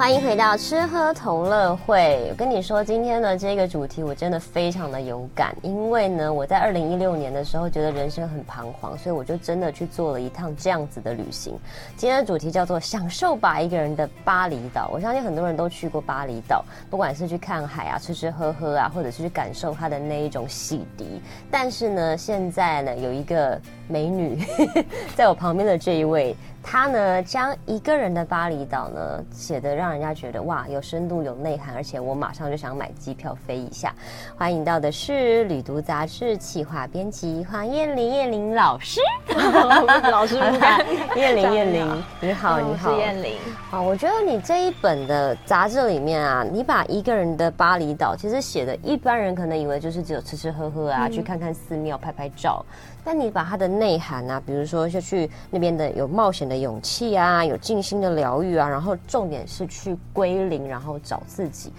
欢迎回到吃喝同乐会。我跟你说，今天的这个主题我真的非常的有感，因为呢，我在二零一六年的时候觉得人生很彷徨，所以我就真的去做了一趟这样子的旅行。今天的主题叫做“享受吧，一个人的巴厘岛”。我相信很多人都去过巴厘岛，不管是去看海啊、吃吃喝喝啊，或者是去感受它的那一种洗涤。但是呢，现在呢，有一个美女 在我旁边的这一位。他呢，将一个人的巴厘岛呢写得让人家觉得哇，有深度有内涵，而且我马上就想买机票飞一下。欢迎到的是旅读杂志企划编辑黄燕玲，燕玲老师，老师不敢，燕玲燕玲，你好你好，燕玲。啊，我觉得你这一本的杂志里面啊，你把一个人的巴厘岛其实写的，一般人可能以为就是只有吃吃喝喝啊，嗯、去看看寺庙拍拍照。但你把它的内涵啊，比如说就去那边的有冒险的勇气啊，有静心的疗愈啊，然后重点是去归零，然后找自己，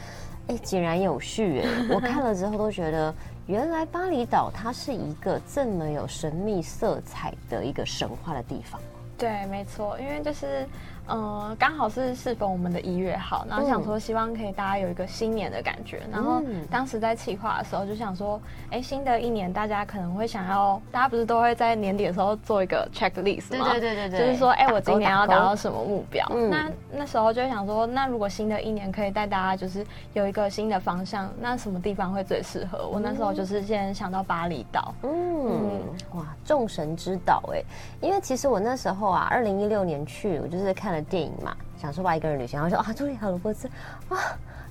哎，井然有序哎！我看了之后都觉得，原来巴厘岛它是一个这么有神秘色彩的一个神话的地方。对，没错，因为就是。嗯，刚好是适逢我们的一月号，然后想说希望可以大家有一个新年的感觉。嗯、然后当时在企划的时候就想说，哎，新的一年大家可能会想要，大家不是都会在年底的时候做一个 checklist 吗？对对对对，就是说，哎，我今年要达到什么目标？嗯、那那时候就想说，那如果新的一年可以带大家就是有一个新的方向，那什么地方会最适合？我那时候就是先想到巴厘岛。嗯，嗯哇，众神之岛哎，因为其实我那时候啊，二零一六年去，我就是看了。电影嘛，想说外，一个人旅行，然后说啊，茱莉亚·罗伯茨啊，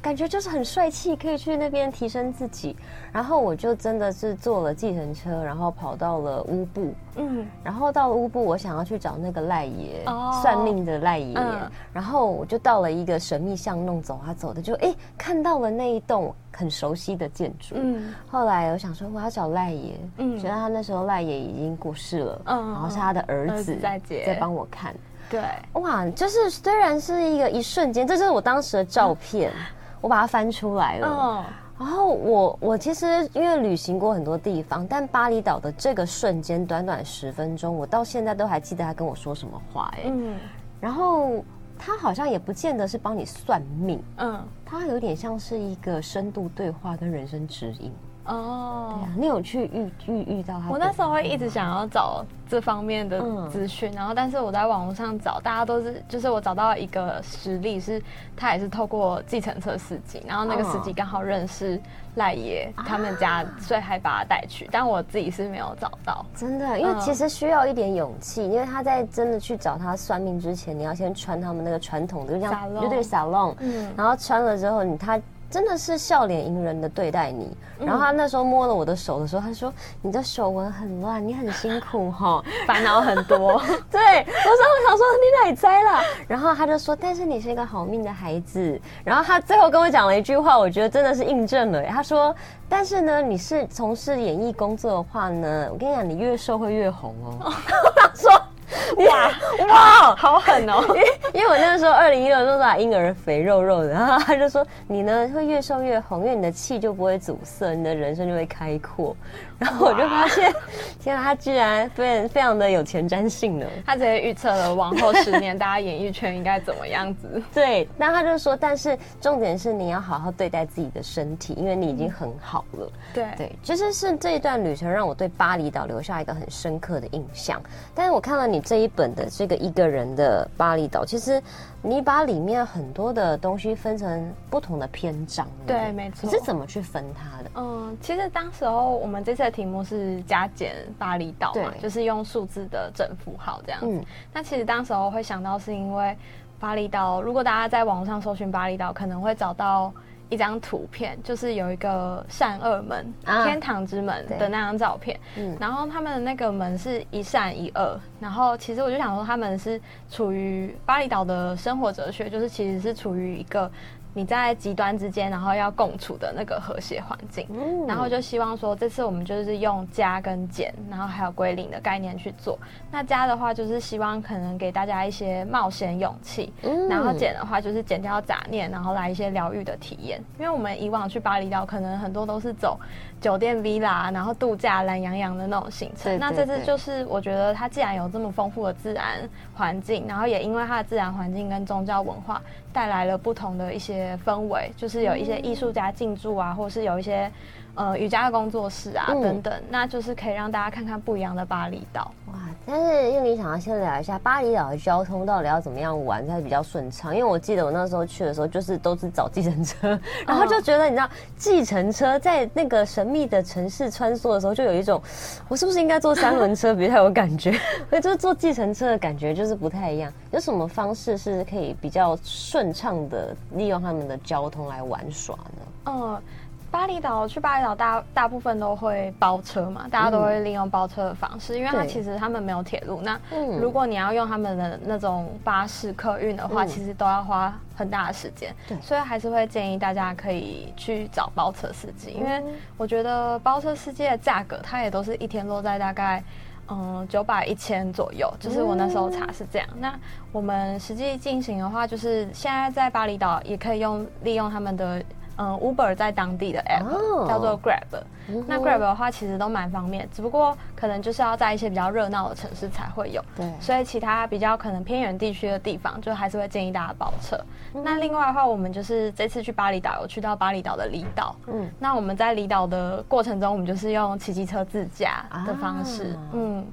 感觉就是很帅气，可以去那边提升自己。然后我就真的是坐了计程车，然后跑到了乌布，嗯，然后到了乌布，我想要去找那个赖爷，哦、算命的赖爷。嗯、然后我就到了一个神秘巷弄，走啊走的，就哎看到了那一栋很熟悉的建筑。嗯，后来我想说我要找赖爷，嗯，觉得他那时候赖爷已经过世了，嗯，然后是他的儿子在在帮我看。对，哇，就是虽然是一个一瞬间，这就是我当时的照片，嗯、我把它翻出来了。嗯，然后我我其实因为旅行过很多地方，但巴厘岛的这个瞬间，短短十分钟，我到现在都还记得他跟我说什么话。哎，嗯，然后他好像也不见得是帮你算命，嗯，他有点像是一个深度对话跟人生指引。哦，对啊，你有去遇遇遇到他？我那时候会一直想要找这方面的资讯，嗯、然后但是我在网络上找，大家都是就是我找到一个实例，是他也是透过计程车司机，然后那个司机刚好认识赖爷他们家，所以还把他带去。但我自己是没有找到，真的，因为其实需要一点勇气，因为他在真的去找他算命之前，你要先穿他们那个传统的，就像就对 salon，嗯，然后穿了之后，你他。真的是笑脸迎人的对待你，然后他那时候摸了我的手的时候，他说：“你的手纹很乱，你很辛苦哈，烦恼很多。”对，我说：“我想说你哪栽了？”然后他就说：“但是你是一个好命的孩子。”然后他最后跟我讲了一句话，我觉得真的是印证了。他说：“但是呢，你是从事演艺工作的话呢，我跟你讲，你越瘦会越红哦。”他说。哇哇，好狠哦！因为因为我那个时候二零一六都是婴儿肥肉肉的，然后他就说你呢会越瘦越红，因为你的气就不会阻塞，你的人生就会开阔。然后我就发现，天啊，他居然非常非常的有前瞻性呢！他直接预测了往后十年大家演艺圈应该怎么样子。对，那他就说，但是重点是你要好好对待自己的身体，因为你已经很好了。对对，其实是这一段旅程让我对巴厘岛留下一个很深刻的印象。但是我看了你这一本的这个一个人的巴厘岛，其实你把里面很多的东西分成不同的篇章。对，没错。你是怎么去分它的？嗯，其实当时候我们这次的。题目是加减巴厘岛嘛，就是用数字的整符号这样子。嗯、那其实当时候会想到，是因为巴厘岛，如果大家在网上搜寻巴厘岛，可能会找到一张图片，就是有一个善恶门、啊、天堂之门的那张照片。嗯，然后他们的那个门是一善一恶。然后其实我就想说，他们是处于巴厘岛的生活哲学，就是其实是处于一个。你在极端之间，然后要共处的那个和谐环境，嗯，然后就希望说这次我们就是用加跟减，然后还有归零的概念去做。那加的话就是希望可能给大家一些冒险勇气，嗯，然后减的话就是减掉杂念，然后来一些疗愈的体验。因为我们以往去巴厘岛可能很多都是走酒店 villa，然后度假懒洋洋的那种行程。对对对，那这次就是我觉得它既然有这么丰富的自然环境，然后也因为它的自然环境跟宗教文化带来了不同的一些氛围，就是有一些艺术家进驻啊，或是有一些呃瑜伽的工作室啊、嗯、等等，那就是可以让大家看看不一样的巴厘岛。哇！但是印尼想要先聊一下巴厘岛的交通到底要怎么样玩才比较顺畅？因为我记得我那时候去的时候，就是都是找计程车，然后就觉得你知道计程车在那个神秘的城市穿梭的时候，就有一种我是不是应该坐三轮车比较有感觉？所以就是坐计程车的感觉就是不太一样。有什么方式是可以比较顺畅的利用他们的交通来玩耍呢？嗯。巴厘岛去巴厘岛，大大部分都会包车嘛，大家都会利用包车的方式，嗯、因为它其实他们没有铁路。那如果你要用他们的那种巴士客运的话，嗯、其实都要花很大的时间。对，所以还是会建议大家可以去找包车司机，因为我觉得包车司机的价格，它也都是一天落在大概嗯九百一千左右，就是我那时候查是这样。嗯、那我们实际进行的话，就是现在在巴厘岛也可以用利用他们的。嗯，Uber 在当地的 app、oh, 叫做 Grab，、嗯、那 Grab 的话其实都蛮方便，只不过可能就是要在一些比较热闹的城市才会有。对，所以其他比较可能偏远地区的地方，就还是会建议大家包车。嗯、那另外的话，我们就是这次去巴厘岛，有去到巴厘岛的离岛。嗯，那我们在离岛的过程中，我们就是用骑机车自驾的方式。啊、嗯。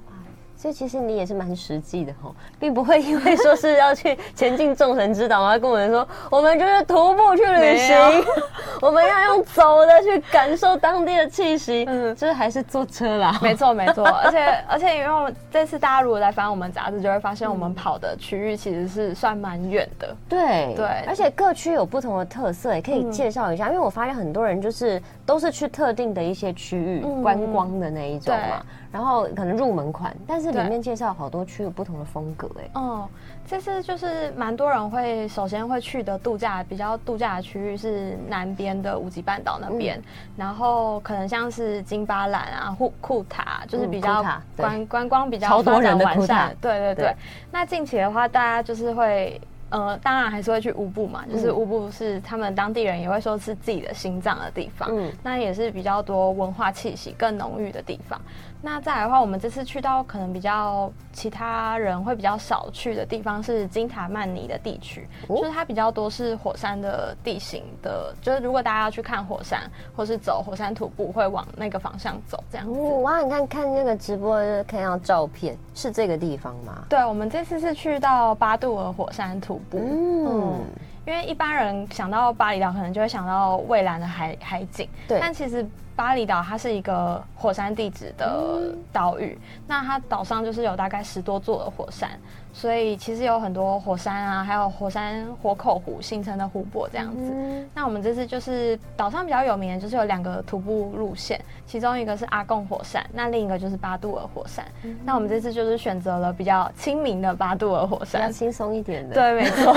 所以其实你也是蛮实际的吼，并不会因为说是要去前进众神之岛，然后跟我们说我们就是徒步去旅行，我们要用走的去感受当地的气息，嗯，就是还是坐车啦。没错 没错，而且而且因为我们这次大家如果来翻我们杂志，就会发现我们跑的区域其实是算蛮远的。对对，对而且各区有不同的特色，也可以介绍一下。嗯、因为我发现很多人就是都是去特定的一些区域、嗯、观光的那一种嘛。然后可能入门款，但是里面介绍好多区有不同的风格哎。哦，这次就是蛮多人会首先会去的度假，比较度假的区域是南边的五级半岛那边，嗯、然后可能像是金巴兰啊、库库塔，就是比较观观光比较发展完善。对对对。对那近期的话，大家就是会。呃，当然还是会去乌布嘛，就是乌布是他们当地人也会说是自己的心脏的地方，嗯，那也是比较多文化气息更浓郁的地方。那再来的话，我们这次去到可能比较其他人会比较少去的地方是金塔曼尼的地区，哦、就是它比较多是火山的地形的，就是如果大家要去看火山或是走火山徒步，会往那个方向走这样子。哦、哇，你看看那个直播看到照片是这个地方吗？对，我们这次是去到巴杜尔火山徒步。嗯，嗯，因为一般人想到巴厘岛，可能就会想到蔚蓝的海海景。对，但其实巴厘岛它是一个火山地质的岛屿，那它岛上就是有大概十多座的火山。所以其实有很多火山啊，还有火山火口湖形成的湖泊这样子。嗯、那我们这次就是岛上比较有名的，就是有两个徒步路线，其中一个是阿贡火山，那另一个就是巴杜尔火山。嗯、那我们这次就是选择了比较亲民的巴杜尔火山，比较轻松一点的。对，没错。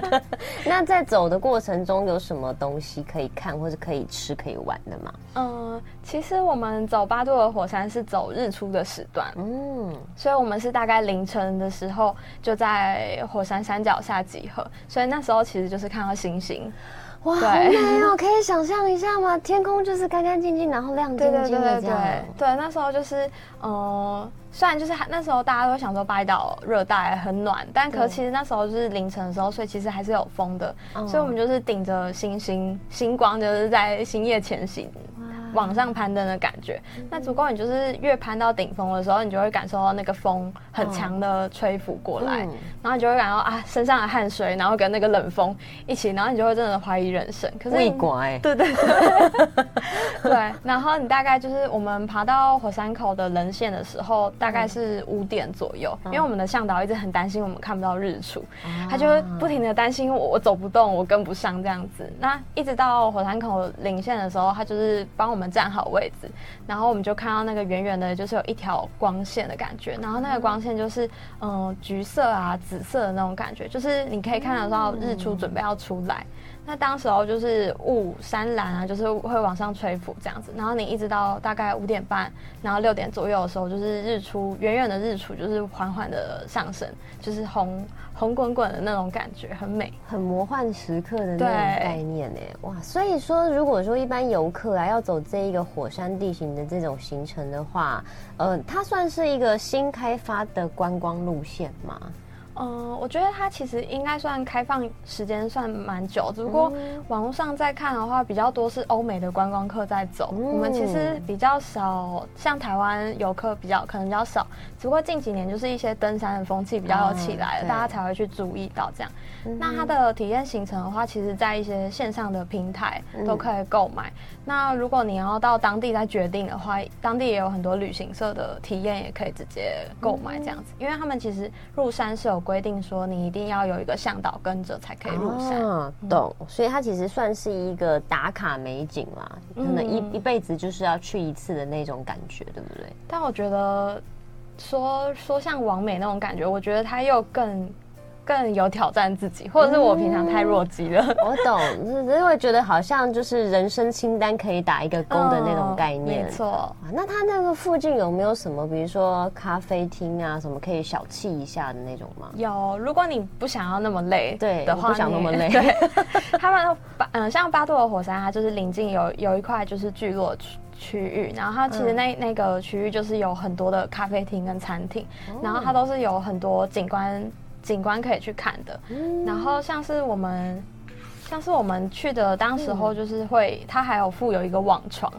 那在走的过程中有什么东西可以看，或是可以吃、可以玩的吗？嗯，其实我们走巴杜尔火山是走日出的时段，嗯，所以我们是大概凌晨的时候。就在火山山脚下集合，所以那时候其实就是看到星星，哇，对好美哦！可以想象一下吗？天空就是干干净净，然后亮晶晶的这样。对对对对，对，那时候就是，嗯、呃，虽然就是那时候大家都想说巴厘岛热带很暖，但可其实那时候就是凌晨的时候，所以其实还是有风的，对所以我们就是顶着星星星光，就是在星夜前行。往上攀登的感觉，那足够你就是越攀到顶峰的时候，你就会感受到那个风很强的吹拂过来，嗯、然后你就会感到啊身上的汗水，然后跟那个冷风一起，然后你就会真的怀疑人生。可是你乖，对对对，对。然后你大概就是我们爬到火山口的棱线的时候，大概是五点左右，嗯、因为我们的向导一直很担心我们看不到日出，嗯、他就会不停的担心我我走不动，我跟不上这样子。那一直到火山口领线的时候，他就是帮我们。站好位置，然后我们就看到那个远远的，就是有一条光线的感觉。然后那个光线就是，嗯、橘色啊、紫色的那种感觉，就是你可以看得到日出准备要出来。那当时候就是雾山岚啊，就是会往上吹拂这样子，然后你一直到大概五点半，然后六点左右的时候，就是日出，远远的日出就是缓缓的上升，就是红红滚滚的那种感觉，很美，很魔幻时刻的那种概念呢，哇！所以说，如果说一般游客啊要走这一个火山地形的这种行程的话，呃，它算是一个新开发的观光路线吗？嗯，我觉得它其实应该算开放时间算蛮久，只不过网络上在看的话，比较多是欧美的观光客在走，嗯、我们其实比较少，像台湾游客比较可能比较少，只不过近几年就是一些登山的风气比较有起来了，嗯、大家才会去注意到这样。嗯、那它的体验行程的话，其实在一些线上的平台都可以购买。嗯、那如果你要到当地再决定的话，当地也有很多旅行社的体验也可以直接购买这样子，嗯、因为他们其实入山是有。规定说你一定要有一个向导跟着才可以入山，啊、懂？所以它其实算是一个打卡美景啦，可能一、嗯、一辈子就是要去一次的那种感觉，对不对？但我觉得说说像王美那种感觉，我觉得它又更。更有挑战自己，或者是我平常太弱鸡了。嗯、我懂，因为觉得好像就是人生清单可以打一个勾的那种概念。哦、没错。那它那个附近有没有什么，比如说咖啡厅啊，什么可以小憩一下的那种吗？有，如果你不想要那么累，对的话，不想那么累。对，他们八嗯，像八度的火山，它就是临近有有一块就是聚落区区域，然后它其实那、嗯、那个区域就是有很多的咖啡厅跟餐厅，哦、然后它都是有很多景观。景观可以去看的，嗯、然后像是我们，像是我们去的当时候就是会，嗯、它还有附有一个网床，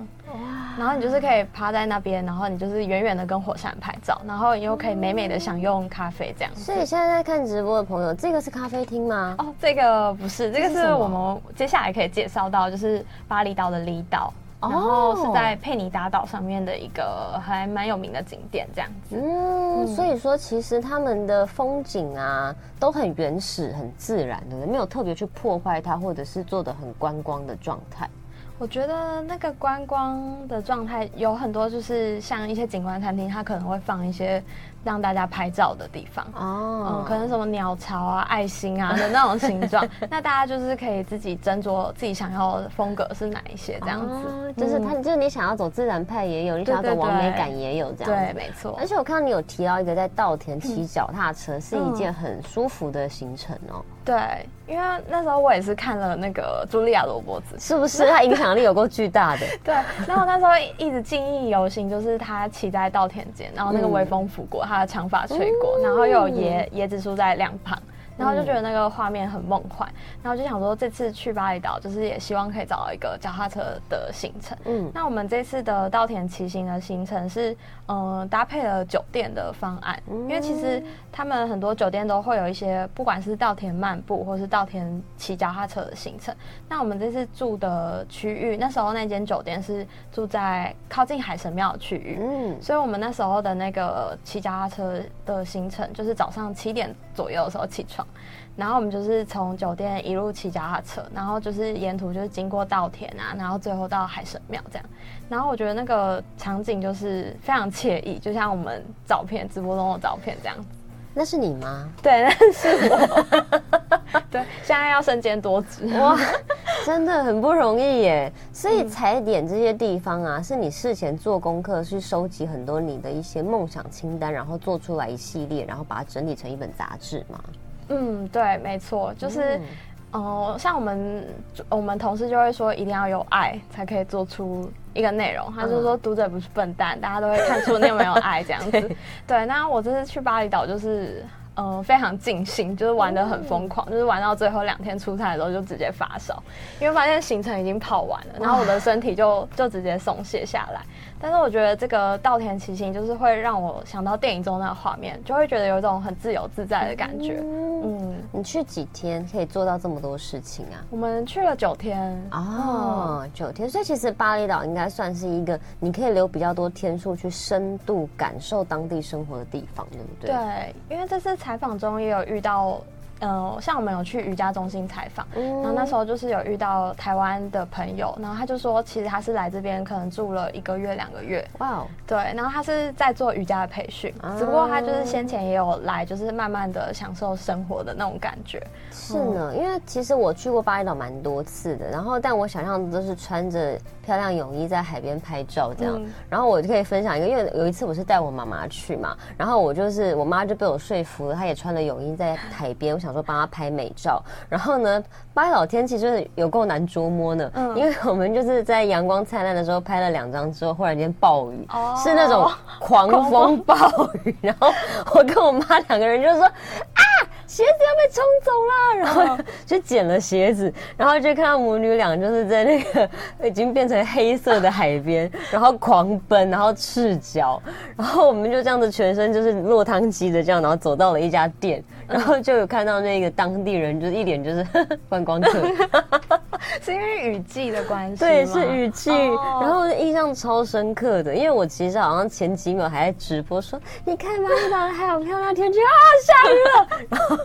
然后你就是可以趴在那边，然后你就是远远的跟火山拍照，然后你又可以美美的享用咖啡这样。所以现在在看直播的朋友，这个是咖啡厅吗？哦，这个不是，这个是我们接下来可以介绍到，就是巴厘岛的离岛。然后是在佩尼达岛上面的一个还蛮有名的景点，这样子。嗯，所以说其实他们的风景啊都很原始、很自然，对不对？没有特别去破坏它，或者是做的很观光的状态。我觉得那个观光的状态有很多，就是像一些景观餐厅，它可能会放一些。让大家拍照的地方。哦，嗯，可能什么鸟巢啊、爱心啊的那种形状，那大家就是可以自己斟酌自己想要的风格是哪一些这样子，哦、就是它，就是你想要走自然派也有，你想要走完美感也有这样子，对，没错。而且我看到你有提到一个在稻田骑脚踏车是一件很舒服的行程哦。对，因为那时候我也是看了那个茱莉亚罗伯茨，是不是？他影响力有够巨大的。对，然后那时候一直记忆犹新，就是他骑在稻田间，然后那个微风拂过他。他的长发吹过，然后又有椰椰子树在两旁。然后就觉得那个画面很梦幻，然后就想说这次去巴厘岛，就是也希望可以找到一个脚踏车的行程。嗯，那我们这次的稻田骑行的行程是，嗯、呃，搭配了酒店的方案，因为其实他们很多酒店都会有一些，不管是稻田漫步或是稻田骑脚踏车的行程。那我们这次住的区域，那时候那间酒店是住在靠近海神庙的区域，嗯，所以我们那时候的那个骑脚踏车的行程，就是早上七点左右的时候起床。然后我们就是从酒店一路骑脚踏车，然后就是沿途就是经过稻田啊，然后最后到海神庙这样。然后我觉得那个场景就是非常惬意，就像我们照片直播中的照片这样子。那是你吗？对，那是我。对，现在要身兼多职哇，真的很不容易耶。所以踩点这些地方啊，是你事前做功课去收集很多你的一些梦想清单，然后做出来一系列，然后把它整理成一本杂志吗？嗯，对，没错，就是，嗯、呃，像我们我们同事就会说，一定要有爱才可以做出一个内容。他就说，读者不是笨蛋，大家都会看出你有没有爱这样子。对，对，那我这次去巴厘岛就是。嗯、呃，非常尽兴，就是玩的很疯狂，嗯、就是玩到最后两天出差的时候就直接发烧，因为发现行程已经跑完了，然后我的身体就就直接松懈下来。但是我觉得这个稻田骑行就是会让我想到电影中那个画面，就会觉得有一种很自由自在的感觉。嗯，嗯，你去几天可以做到这么多事情啊？我们去了九天哦，九天，所以其实巴厘岛应该算是一个你可以留比较多天数去深度感受当地生活的地方，对不对？对，因为这次。采访中也有遇到，嗯，像我们有去瑜伽中心采访，然后那时候就是有遇到台湾的朋友，然后他就说，其实他是来这边可能住了一个月两个月，哇，对，然后他是在做瑜伽的培训，只不过他就是先前也有来，就是慢慢的享受生活的那种感觉。是呢，因为其实我去过巴厘岛蛮多次的，然后但我想象的都是穿着漂亮泳衣在海边拍照这样，然后我就可以分享一个，因为有一次我是带我妈妈去嘛，然后我就是我妈就被我说服了，她也穿了泳衣在海边，我想说帮她拍美照，然后呢，巴厘岛天气就是有够难捉摸呢，嗯，因为我们就是在阳光灿烂的时候拍了两张之后，忽然间暴雨，哦，是那种狂风暴雨，然后我跟我妈两个人就说啊，鞋子要被冲走了，然后 就捡了鞋子，然后就看到母女俩就是在那个已经变成黑色的海边，然后狂奔，然后赤脚，然后我们就这样子全身就是落汤鸡的这样，然后走到了一家店。然后就有看到那个当地人，就是一脸就是 观光客，是因为雨季的关系。对，是雨季。Oh. 然后印象超深刻的，因为我其实好像前几秒还在直播说，你看巴厘岛还好漂亮天气啊，下雨了，然后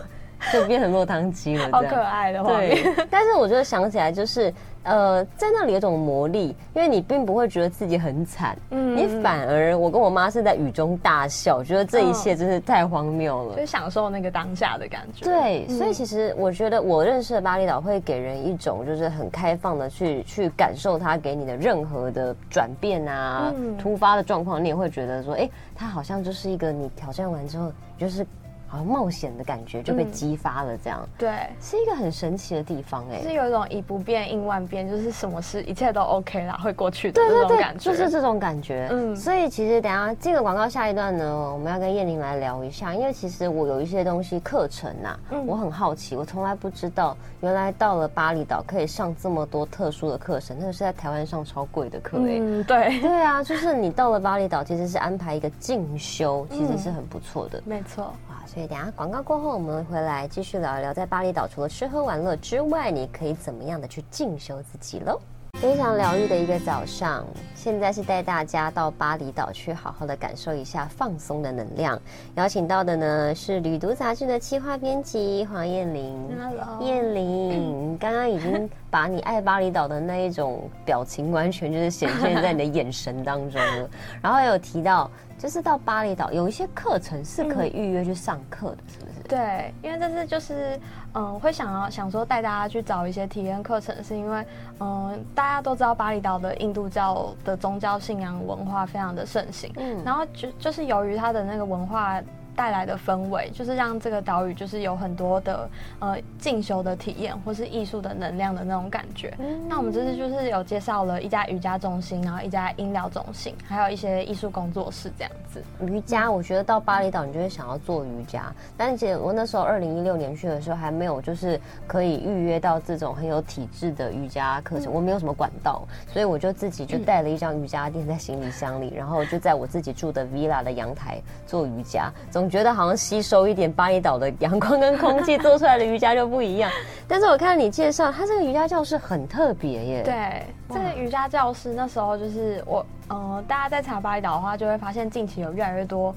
就变成落汤鸡了，好可爱的画面。对，但是我觉得想起来就是。呃，在那里有种魔力，因为你并不会觉得自己很惨，嗯，你反而我跟我妈是在雨中大笑，觉得这一切真是太荒谬了，就享受那个当下的感觉。对，所以其实我觉得我认识的巴厘岛会给人一种就是很开放的去去感受它给你的任何的转变啊，突发的状况，你也会觉得说，哎，它好像就是一个你挑战完之后就是。好像冒险的感觉就被激发了，这样、嗯、对，是一个很神奇的地方哎、欸，是有一种以不变应万变，就是什么事一切都 OK 啦，会过去的这种感觉，就是这种感觉。嗯，所以其实等下这个广告下一段呢，我们要跟燕玲来聊一下，因为其实我有一些东西课程呐、啊，嗯、我很好奇，我从来不知道原来到了巴厘岛可以上这么多特殊的课程，那个是在台湾上超贵的课哎、欸。嗯，对，对啊，就是你到了巴厘岛其实是安排一个进修，其实是很不错的，嗯、没错。所以等下广告过后，我们回来继续聊一聊，在巴厘岛除了吃喝玩乐之外，你可以怎么样的去进修自己喽？非常疗愈的一个早上，现在是带大家到巴厘岛去好好的感受一下放松的能量。邀请到的呢是《旅读》杂志的企划编辑黄燕玲。Hello，燕玲，刚刚已经把你爱巴厘岛的那一种表情，完全就是显现在你的眼神当中了。然后有提到。就是到巴厘岛有一些课程是可以预约去上课的，是不是？对，因为这次就是嗯，会想要想说带大家去找一些体验课程，是因为嗯，大家都知道巴厘岛的印度教的宗教信仰文化非常的盛行，嗯，然后就就是由于它的那个文化。带来的氛围，就是让这个岛屿就是有很多的呃进修的体验，或是艺术的能量的那种感觉。嗯、那我们这次就是有介绍了一家瑜伽中心，然后一家音疗中心，还有一些艺术工作室这样子。瑜伽，我觉得到巴厘岛你就会想要做瑜伽，嗯、但是我那时候二零一六年去的时候还没有就是可以预约到这种很有体质的瑜伽课程，嗯、我没有什么管道，所以我就自己就带了一张瑜伽垫在行李箱里，嗯、然后就在我自己住的 villa 的阳台做瑜伽。总觉得好像吸收一点巴厘岛的阳光跟空气做出来的瑜伽就不一样。但是我看你介绍，它这个瑜伽教室很特别耶。对，这个瑜伽教室那时候就是我，呃，大家在查巴厘岛的话，就会发现近期有越来越多。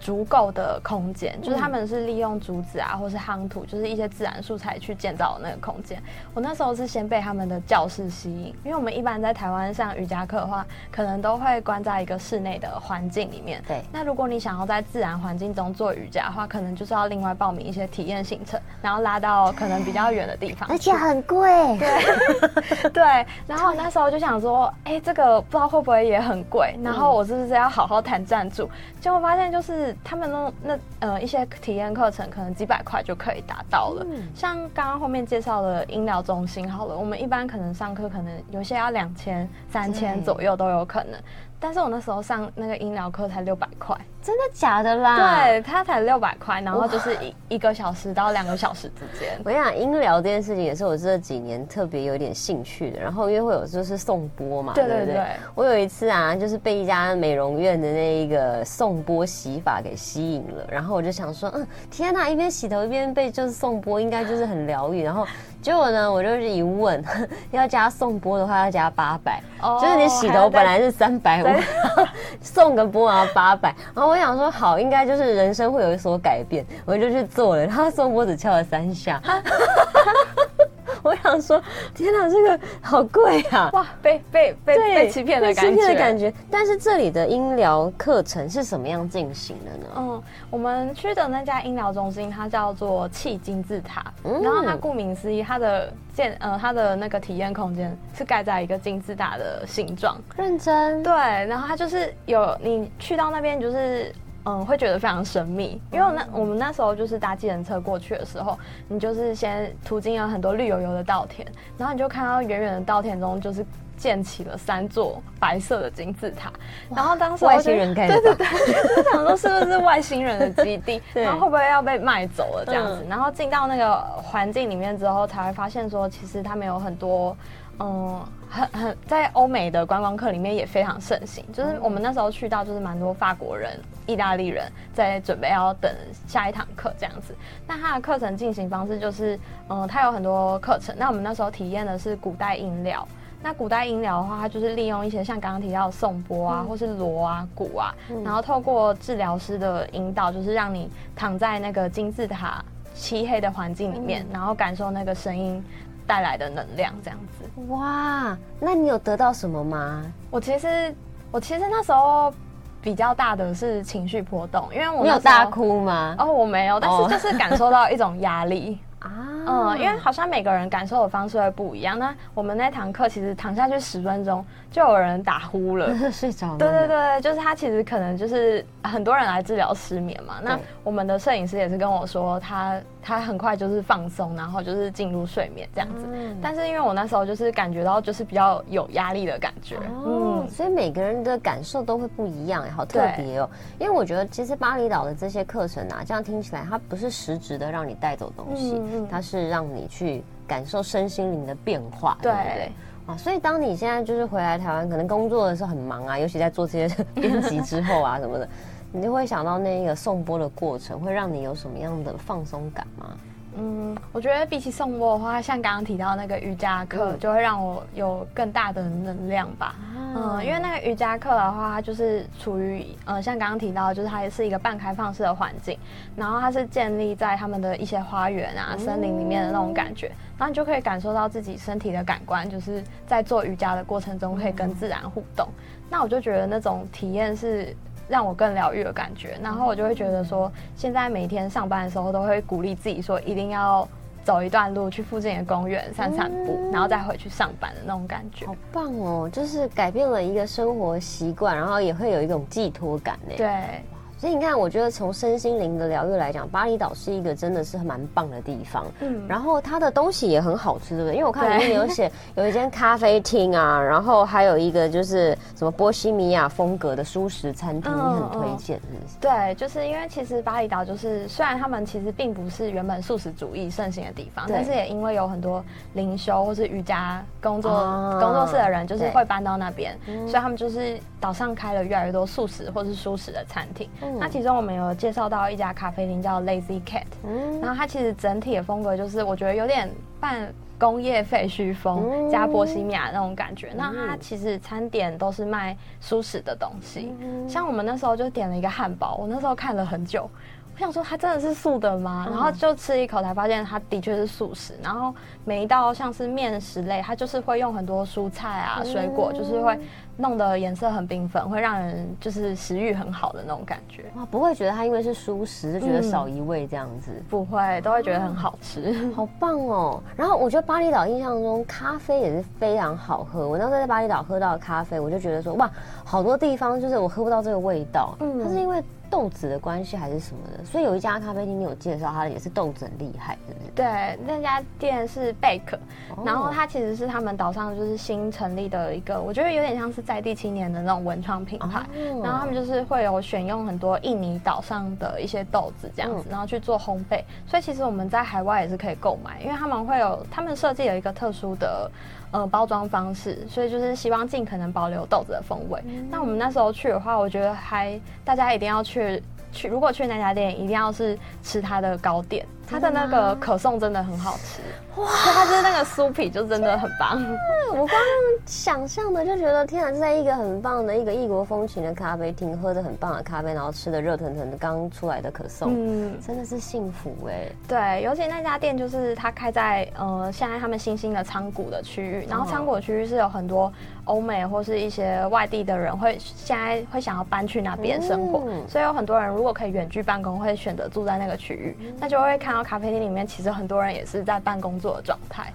足够的空间，就是他们是利用竹子啊，或是夯土，就是一些自然素材去建造那个空间。我那时候是先被他们的教室吸引，因为我们一般在台湾上瑜伽课的话，可能都会关在一个室内的环境里面。对。那如果你想要在自然环境中做瑜伽的话，可能就是要另外报名一些体验行程，然后拉到可能比较远的地方，而且很贵。对。对。然后那时候就想说，哎、欸，这个不知道会不会也很贵？然后我是不是要好好谈赞助？结果发现就是。他们那那呃一些体验课程可能几百块就可以达到了，嗯、像刚刚后面介绍的医疗中心好了，我们一般可能上课可能有些要两千、三千左右都有可能。但是我那时候上那个医疗课才六百块，真的假的啦？对，它才六百块，然后就是一一个小时到两个小时之间。我跟你讲，音疗这件事情也是我这几年特别有点兴趣的。然后因为会有就是颂钵嘛，对对对。我有一次啊，就是被一家美容院的那一个颂钵洗发给吸引了，然后我就想说，嗯，天哪，一边洗头一边被就是颂钵，应该就是很疗愈。然后结果呢，我就是一问，要加颂钵的话要加八百，就是你洗头本来是三百。五 送个波啊八百，然后我想说好，应该就是人生会有所改变，我就去做了。他送波只敲了三下。我想说，天哪，这个好贵啊！哇，被被被被欺骗的感觉，被欺骗的感觉。但是这里的音疗课程是什么样进行的呢？嗯，我们去的那家音疗中心，它叫做气金字塔。嗯，然后它顾名思义，它的建呃，它的那个体验空间是盖在一个金字塔的形状。认真。对，然后它就是有你去到那边就是。嗯，会觉得非常神秘，因为那我们那时候就是搭计程车过去的时候，你就是先途经了很多绿油油的稻田，然后你就看到远远的稻田中就是建起了三座白色的金字塔，然后当时外星人开的，对对对，就想说是不是外星人的基地，然后会不会要被卖走了这样子，然后进到那个环境里面之后，才会发现说其实他们有很多。嗯，很很在欧美的观光客里面也非常盛行，就是我们那时候去到，就是蛮多法国人、意大利人在准备要等下一堂课这样子。那他的课程进行方式就是，嗯，他有很多课程。那我们那时候体验的是古代音疗。那古代音疗的话，它就是利用一些像刚刚提到的颂钵啊，或是锣啊、鼓啊，然后透过治疗师的引导，就是让你躺在那个金字塔漆黑的环境里面，然后感受那个声音。带来的能量这样子。哇，那你有得到什么吗？我其实我其实那时候比较大的是情绪波动，因为我有大哭吗？哦，我没有，但是就是感受到一种压力。啊，嗯，因为好像每个人感受的方式会不一样。那我们那堂课其实躺下去十分钟，就有人打呼了，睡着了。对对对，就是他其实可能就是很多人来治疗失眠嘛。那我们的摄影师也是跟我说，他他很快就是放松，然后就是进入睡眠这样子。嗯。但是因为我那时候就是感觉到就是比较有压力的感觉。哦。嗯，所以每个人的感受都会不一样，好特别哦。因为我觉得其实巴厘岛的这些课程啊，这样听起来它不是实质的让你带走东西。嗯。它是让你去感受身心灵的变化，对，对不对？啊，所以当你现在就是回来台湾，可能工作的时候很忙啊，尤其在做这些 编辑之后啊什么的，你就会想到那个颂钵的过程，会让你有什么样的放松感吗？嗯，我觉得比起颂钵的话，像刚刚提到那个瑜伽课，就会让我有更大的能量吧。嗯，嗯，因为那个瑜伽课的话，它就是处于呃，像刚刚提到，就是它也是一个半开放式的环境，然后它是建立在他们的一些花园啊、森林里面的那种感觉，然后你就可以感受到自己身体的感官，就是在做瑜伽的过程中可以跟自然互动。那我就觉得那种体验是。让我更疗愈的感觉，然后我就会觉得说，现在每天上班的时候都会鼓励自己说，一定要走一段路去附近的公园散散步，然后再回去上班的那种感觉。好棒哦，就是改变了一个生活习惯，然后也会有一种寄托感呢。对。所以你看，我觉得从身心灵的疗愈来讲，巴厘岛是一个真的是蛮棒的地方。嗯，然后它的东西也很好吃，对不对？因为我看里面有写有一间咖啡厅啊，然后还有一个就是什么波西米亚风格的舒食餐厅，你很推荐，是不是？对，就是因为其实巴厘岛就是虽然他们其实并不是原本素食主义盛行的地方，但是也因为有很多灵修或是瑜伽工作工作室的人，就是会搬到那边，所以他们就是岛上开了越来越多素食或是素食的餐厅。那其中我们有介绍到一家咖啡厅叫 Lazy Cat，嗯，然后它其实整体的风格就是我觉得有点半工业废墟风加波西米亚那种感觉。那它其实餐点都是卖舒适的东西，像我们那时候就点了一个汉堡，我那时候看了很久。我想说，它真的是素的吗？然后就吃一口才发现，它的确是素食。然后每一道像是面食类，它就是会用很多蔬菜啊、水果，就是会弄得颜色很缤纷，会让人就是食欲很好的那种感觉。哇，不会觉得它因为是蔬食就觉得少一味这样子？不会，都会觉得很好吃，好棒哦。然后我觉得巴厘岛印象中咖啡也是非常好喝。我当时在巴厘岛喝到的咖啡，我就觉得说哇，好多地方就是我喝不到这个味道。嗯，它是因为。豆子的关系还是什么的，所以有一家咖啡厅你有介绍，它也是豆子很厉害，对不对？对，那家店是贝壳，然后它其实是他们岛上就是新成立的一个，我觉得有点像是在地青年的那种文创品牌。哦、然后他们就是会有选用很多印尼岛上的一些豆子这样子，然后去做烘焙。所以其实我们在海外也是可以购买，因为他们会有他们设计有一个特殊的。呃，包装方式，所以就是希望尽可能保留豆子的风味。嗯、那我们那时候去的话，我觉得还大家一定要去去，如果去那家店，一定要是吃它的糕点，它的那个可颂真的很好吃，哇！它就是那个酥皮就真的很棒。我刚刚想象的就觉得，天啊，是在一个很棒的一个异国风情的咖啡厅，喝着很棒的咖啡，然后吃的热腾腾的刚出来的可颂，嗯，真的是幸福哎、欸。对，尤其那家店就是它开在呃现在他们新兴的仓谷的区域，然后仓谷区域是有很多欧美或是一些外地的人会现在会想要搬去那边生活，嗯、所以有很多人如果可以远距办公，会选择住在那个区域，嗯、那就会看。然后咖啡厅里面，其实很多人也是在办工作的状态，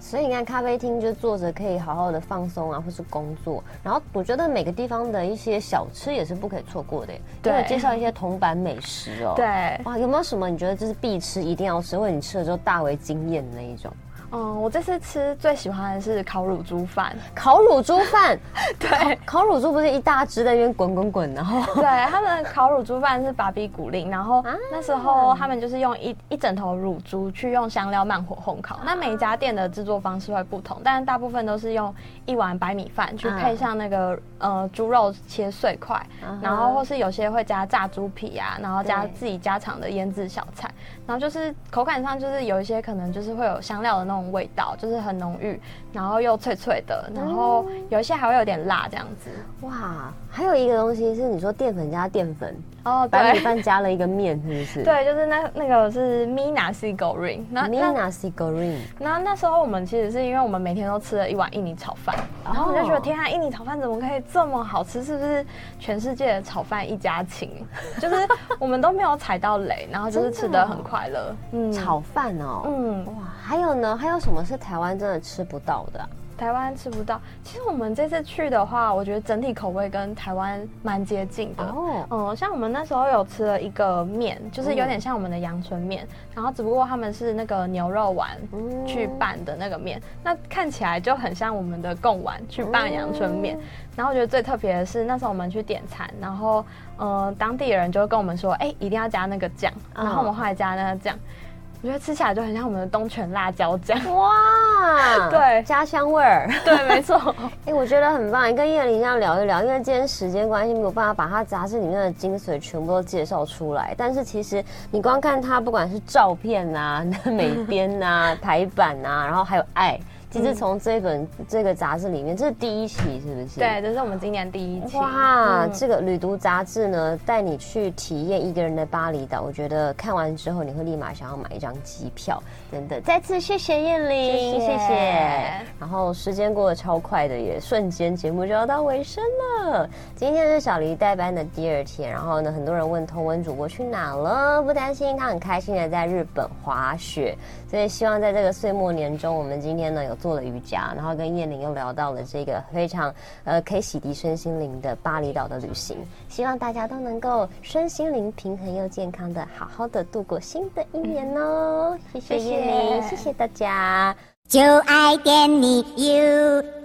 所以你看咖啡厅就坐着可以好好的放松啊，或是工作。然后我觉得每个地方的一些小吃也是不可以错过的，对，给我介绍一些铜板美食哦。对，哇，有没有什么你觉得就是必吃、一定要吃，或者你吃了之后大为惊艳的那一种？嗯，我这次吃最喜欢的是烤乳猪饭。烤乳猪饭，对，烤乳猪不是一大只在那边滚滚滚，然后对，他们烤乳猪饭是芭比古令，然后那时候他们就是用一一整头乳猪去用香料慢火烘烤。那每一家店的制作方式会不同，但是大部分都是用一碗白米饭去配上那个呃猪肉切碎块，然后或是有些会加炸猪皮啊，然后加自己家常的腌制小菜，然后就是口感上就是有一些可能就是会有香料的那种。味道就是很浓郁，然后又脆脆的，然后有一些还会有点辣这样子。哇，还有一个东西是你说淀粉加淀粉哦，白米饭加了一个面，是不是？对，就是那那个是 Mie Nasi Goreng。Mie Nasi Goreng。那那时候我们其实是因为我们每天都吃了一碗印尼炒饭，然后我就觉得天啊，印尼炒饭怎么可以这么好吃？是不是全世界的炒饭一家亲？就是我们都没有踩到雷，然后就是吃的很快乐。嗯，炒饭哦，嗯，哇，还有呢，还有。什么是台湾真的吃不到的啊？台湾吃不到。其实我们这次去的话，我觉得整体口味跟台湾蛮接近的。哦，嗯，像我们那时候有吃了一个面，就是有点像我们的阳春面，嗯、然后只不过他们是那个牛肉丸去拌的那个面，嗯、那看起来就很像我们的贡丸去拌阳春面。嗯、然后我觉得最特别的是，那时候我们去点餐，然后嗯，当地人就跟我们说，哎、欸，一定要加那个酱，然后我们后来加那个酱。我觉得吃起来就很像我们的东泉辣椒酱哇，对，家乡味儿，对，没错。哎、欸，我觉得很棒，你跟叶玲这样聊一聊，因为今天时间关系没有办法把它杂志里面的精髓全部都介绍出来。但是其实你光看它，不管是照片啊、美编啊、排版啊，然后还有爱。其实从这本这个杂志里面，这是第一期，是不是？对，这是我们今年第一期。哇，嗯、这个旅读杂志呢，带你去体验一个人的巴厘岛。我觉得看完之后，你会立马想要买一张机票。真的，再次谢谢燕玲，谢谢。谢谢然后时间过得超快的，也瞬间节目就要到尾声了。今天是小黎代班的第二天，然后呢，很多人问同文主播去哪了，不担心，他很开心的在日本滑雪。所以希望在这个岁末年中，我们今天呢有。做了瑜伽，然后跟燕玲又聊到了这个非常呃可以洗涤身心灵的巴厘岛的旅行，希望大家都能够身心灵平衡又健康的好好的度过新的一年哦。谢谢叶玲，谢谢，大家。就爱点你 UFO。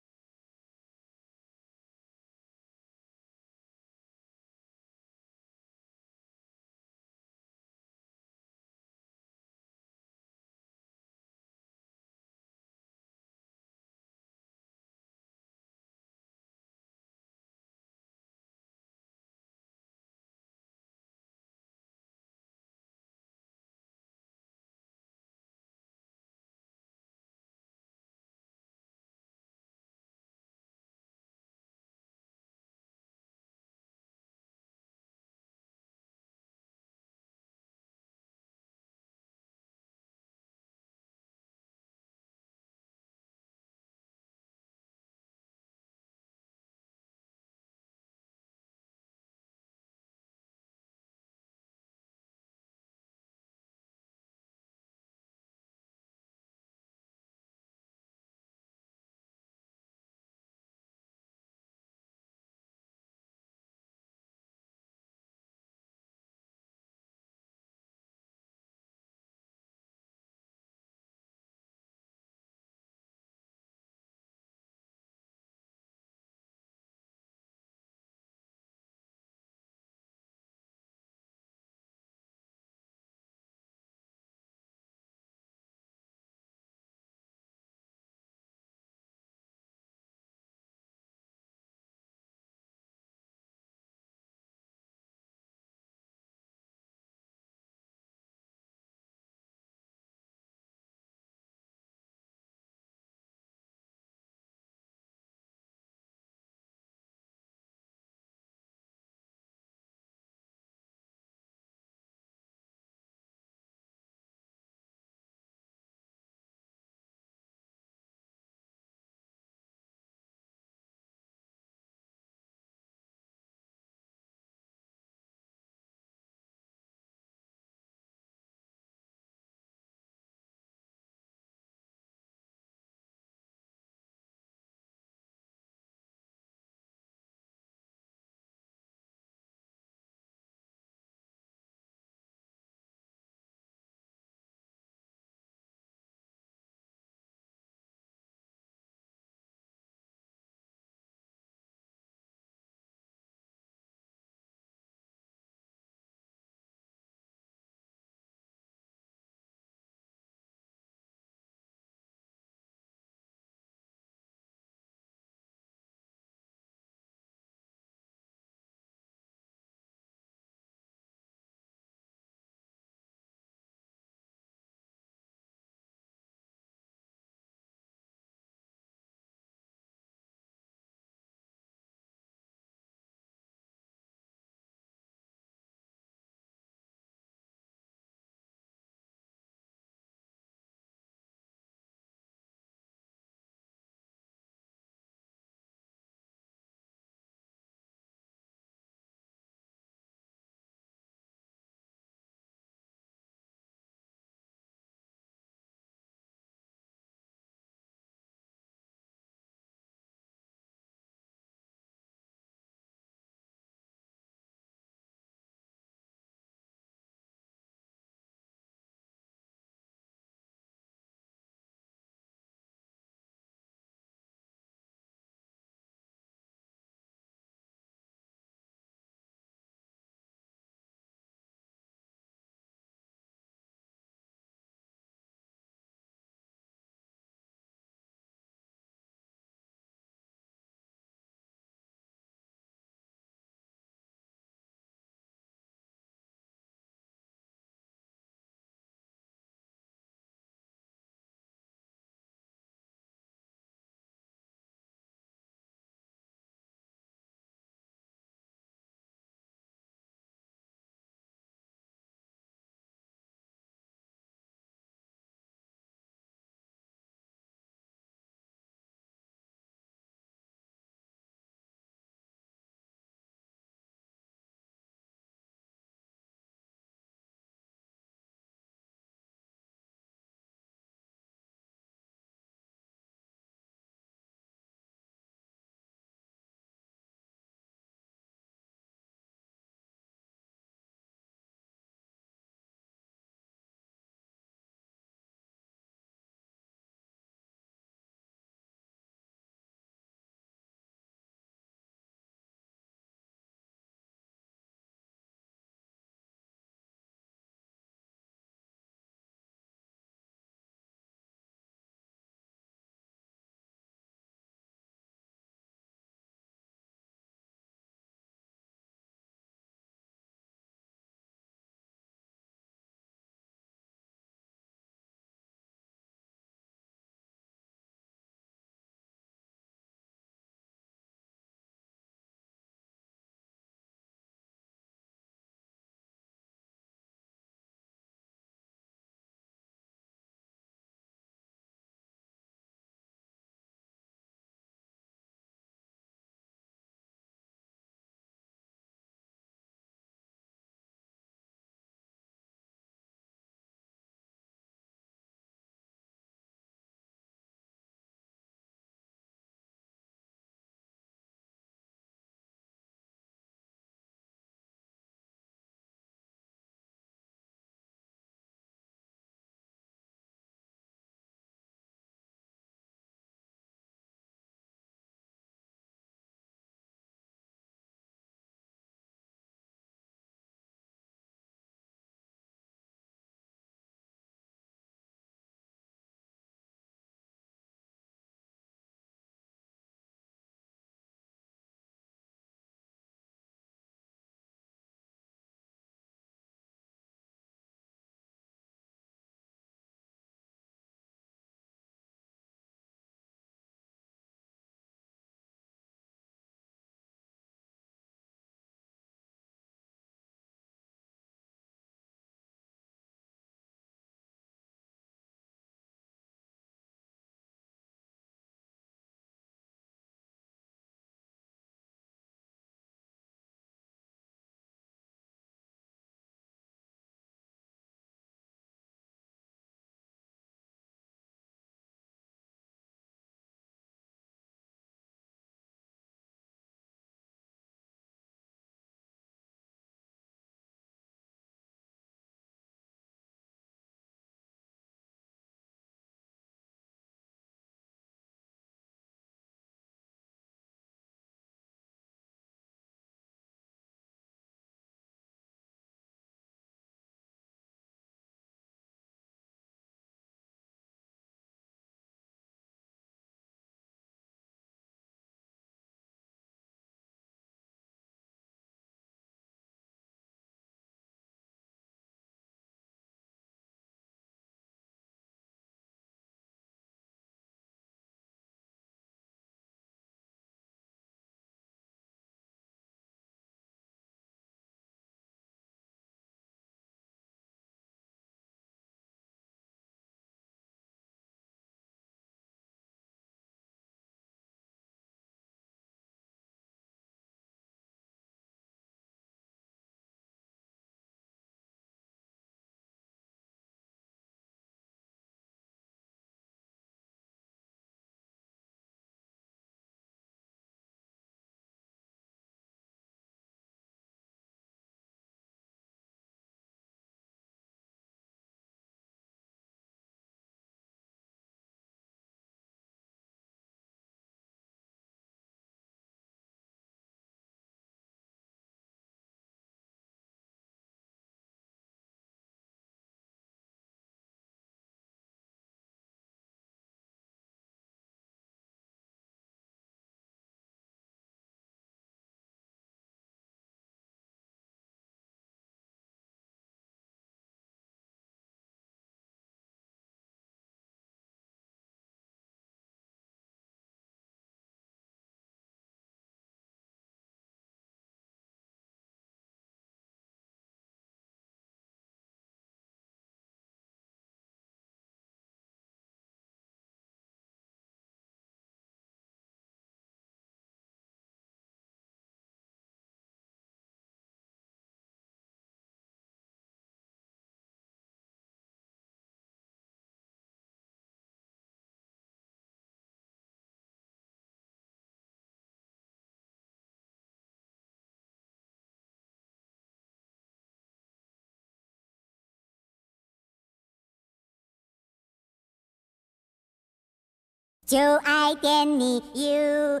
就爱点你 U。